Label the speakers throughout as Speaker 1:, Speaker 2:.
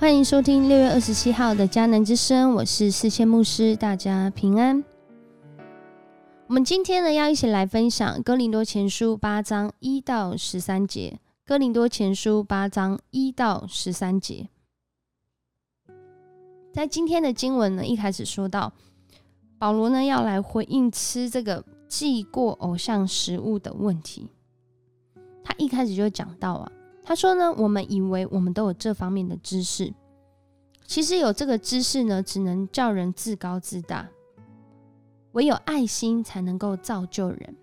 Speaker 1: 欢迎收听六月二十七号的迦南之声，我是四千牧师，大家平安。我们今天呢，要一起来分享《哥林多前书》八章一到十三节，《哥林多前书》八章一到十三节。在今天的经文呢，一开始说到保罗呢要来回应吃这个祭过偶像食物的问题。他一开始就讲到啊。他说呢，我们以为我们都有这方面的知识，其实有这个知识呢，只能叫人自高自大。唯有爱心才能够造就人。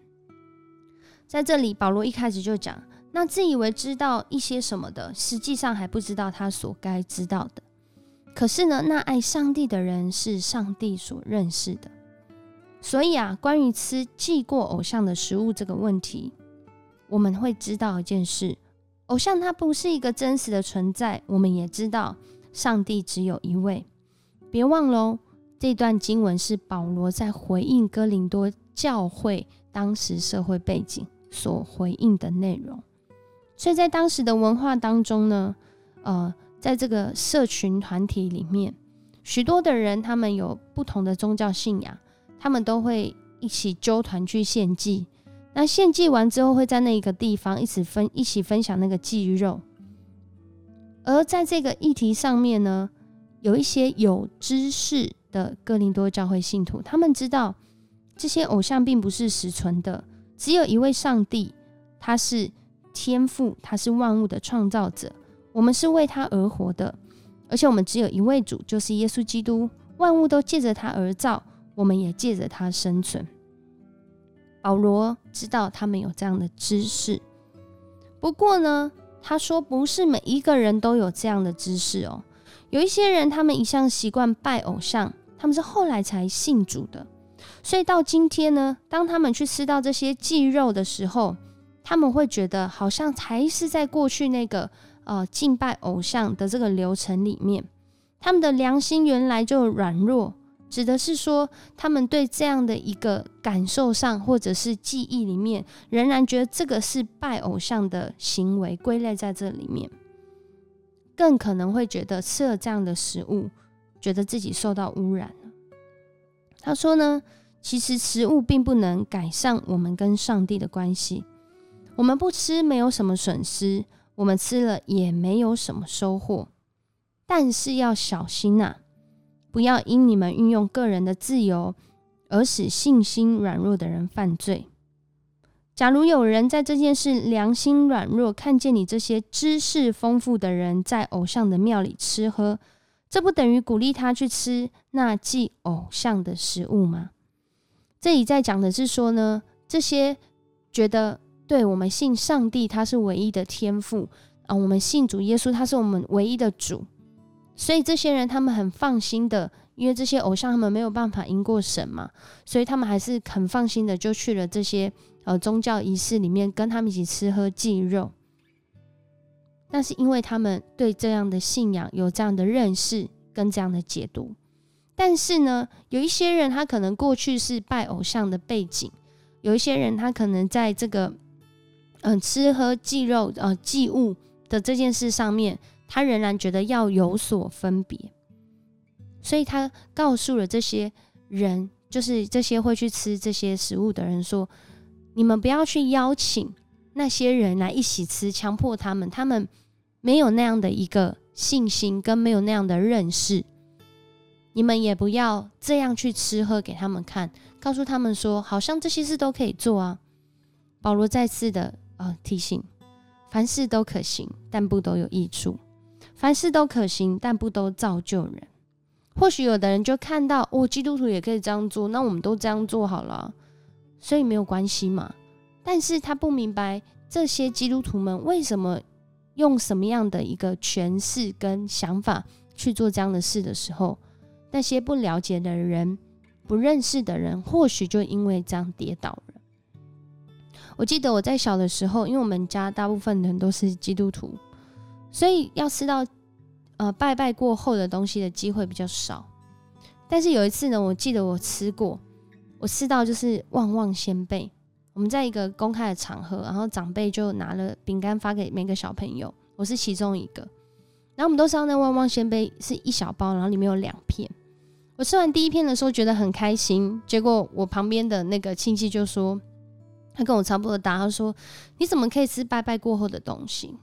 Speaker 1: 在这里，保罗一开始就讲，那自以为知道一些什么的，实际上还不知道他所该知道的。可是呢，那爱上帝的人是上帝所认识的。所以啊，关于吃祭过偶像的食物这个问题，我们会知道一件事。偶像它不是一个真实的存在，我们也知道上帝只有一位。别忘喽，这段经文是保罗在回应哥林多教会当时社会背景所回应的内容。所以在当时的文化当中呢，呃，在这个社群团体里面，许多的人他们有不同的宗教信仰，他们都会一起纠团去献祭。那献祭完之后，会在那一个地方一起分一起分享那个祭肉。而在这个议题上面呢，有一些有知识的哥林多教会信徒，他们知道这些偶像并不是实存的，只有一位上帝，他是天父，他是万物的创造者，我们是为他而活的，而且我们只有一位主，就是耶稣基督，万物都借着他而造，我们也借着他生存。保罗知道他们有这样的知识，不过呢，他说不是每一个人都有这样的知识哦。有一些人，他们一向习惯拜偶像，他们是后来才信主的，所以到今天呢，当他们去吃到这些祭肉的时候，他们会觉得好像还是在过去那个呃敬拜偶像的这个流程里面，他们的良心原来就软弱。指的是说，他们对这样的一个感受上，或者是记忆里面，仍然觉得这个是拜偶像的行为，归类在这里面，更可能会觉得吃了这样的食物，觉得自己受到污染了。他说呢，其实食物并不能改善我们跟上帝的关系，我们不吃没有什么损失，我们吃了也没有什么收获，但是要小心呐。不要因你们运用个人的自由而使信心软弱的人犯罪。假如有人在这件事良心软弱，看见你这些知识丰富的人在偶像的庙里吃喝，这不等于鼓励他去吃那祭偶像的食物吗？这里在讲的是说呢，这些觉得对我们信上帝，他是唯一的天赋啊，我们信主耶稣，他是我们唯一的主。所以这些人他们很放心的，因为这些偶像他们没有办法赢过神嘛，所以他们还是很放心的就去了这些呃宗教仪式里面跟他们一起吃喝祭肉。那是因为他们对这样的信仰有这样的认识跟这样的解读。但是呢，有一些人他可能过去是拜偶像的背景，有一些人他可能在这个嗯吃喝祭肉呃祭物的这件事上面。他仍然觉得要有所分别，所以他告诉了这些人，就是这些会去吃这些食物的人说：“你们不要去邀请那些人来一起吃，强迫他们，他们没有那样的一个信心，跟没有那样的认识。你们也不要这样去吃喝给他们看，告诉他们说，好像这些事都可以做啊。”保罗再次的呃提醒：凡事都可行，但不都有益处。凡事都可行，但不都造就人。或许有的人就看到，哦，基督徒也可以这样做，那我们都这样做好了，所以没有关系嘛。但是他不明白这些基督徒们为什么用什么样的一个诠释跟想法去做这样的事的时候，那些不了解的人、不认识的人，或许就因为这样跌倒了。我记得我在小的时候，因为我们家大部分人都是基督徒。所以要吃到呃拜拜过后的东西的机会比较少，但是有一次呢，我记得我吃过，我吃到就是旺旺仙贝。我们在一个公开的场合，然后长辈就拿了饼干发给每个小朋友，我是其中一个。然后我们都知道那旺旺仙贝是一小包，然后里面有两片。我吃完第一片的时候觉得很开心，结果我旁边的那个亲戚就说，他跟我差不多大，他说：“你怎么可以吃拜拜过后的东西？”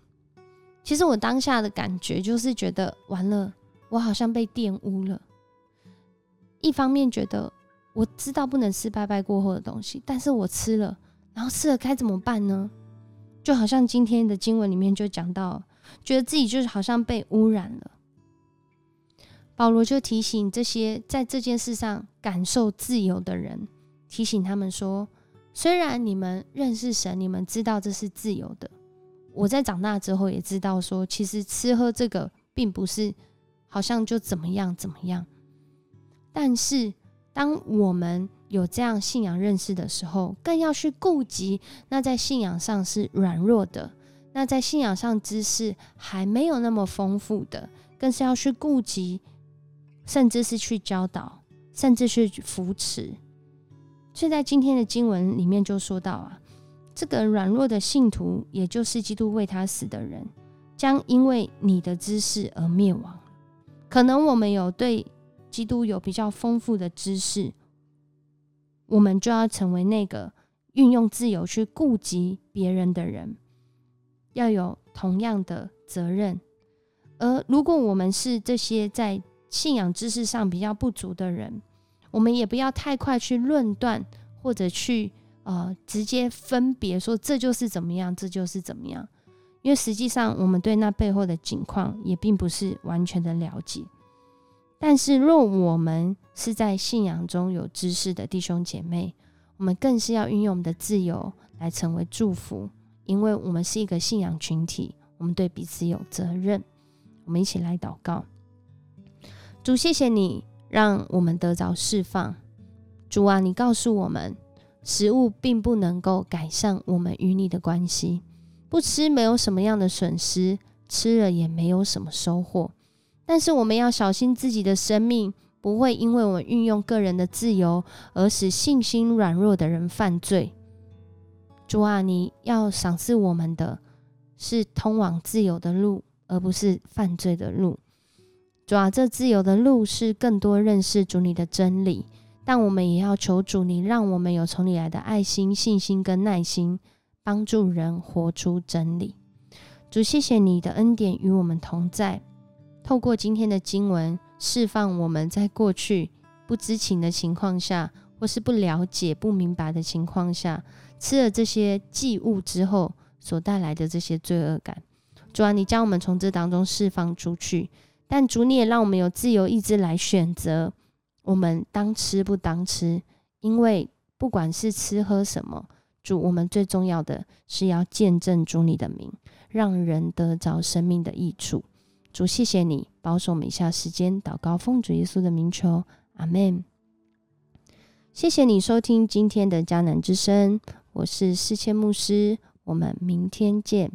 Speaker 1: 其实我当下的感觉就是觉得完了，我好像被玷污了。一方面觉得我知道不能吃拜拜过后的东西，但是我吃了，然后吃了该怎么办呢？就好像今天的经文里面就讲到，觉得自己就是好像被污染了。保罗就提醒这些在这件事上感受自由的人，提醒他们说：虽然你们认识神，你们知道这是自由的。我在长大之后也知道，说其实吃喝这个并不是好像就怎么样怎么样。但是当我们有这样信仰认识的时候，更要去顾及那在信仰上是软弱的，那在信仰上知识还没有那么丰富的，更是要去顾及。甚至是去教导，甚至是扶持。所以在今天的经文里面就说到啊，这个软弱的信徒，也就是基督为他死的人，将因为你的知识而灭亡。可能我们有对基督有比较丰富的知识，我们就要成为那个运用自由去顾及别人的人，要有同样的责任。而如果我们是这些在信仰知识上比较不足的人，我们也不要太快去论断，或者去呃直接分别说这就是怎么样，这就是怎么样。因为实际上我们对那背后的景况也并不是完全的了解。但是若我们是在信仰中有知识的弟兄姐妹，我们更是要运用我们的自由来成为祝福，因为我们是一个信仰群体，我们对彼此有责任。我们一起来祷告。主，谢谢你让我们得着释放。主啊，你告诉我们，食物并不能够改善我们与你的关系。不吃没有什么样的损失，吃了也没有什么收获。但是我们要小心自己的生命，不会因为我们运用个人的自由而使信心软弱的人犯罪。主啊，你要赏赐我们的是通往自由的路，而不是犯罪的路。主啊，这自由的路是更多认识主你的真理，但我们也要求主你，让我们有从你来的爱心、信心跟耐心，帮助人活出真理。主，谢谢你的恩典与我们同在。透过今天的经文，释放我们在过去不知情的情况下，或是不了解、不明白的情况下，吃了这些祭物之后所带来的这些罪恶感。主啊，你将我们从这当中释放出去。但主，你也让我们有自由意志来选择，我们当吃不当吃，因为不管是吃喝什么，主，我们最重要的是要见证主你的名，让人得着生命的益处。主，谢谢你保守我们一下时间祷告，奉主耶稣的名求，阿门。谢谢你收听今天的迦南之声，我是世谦牧师，我们明天见。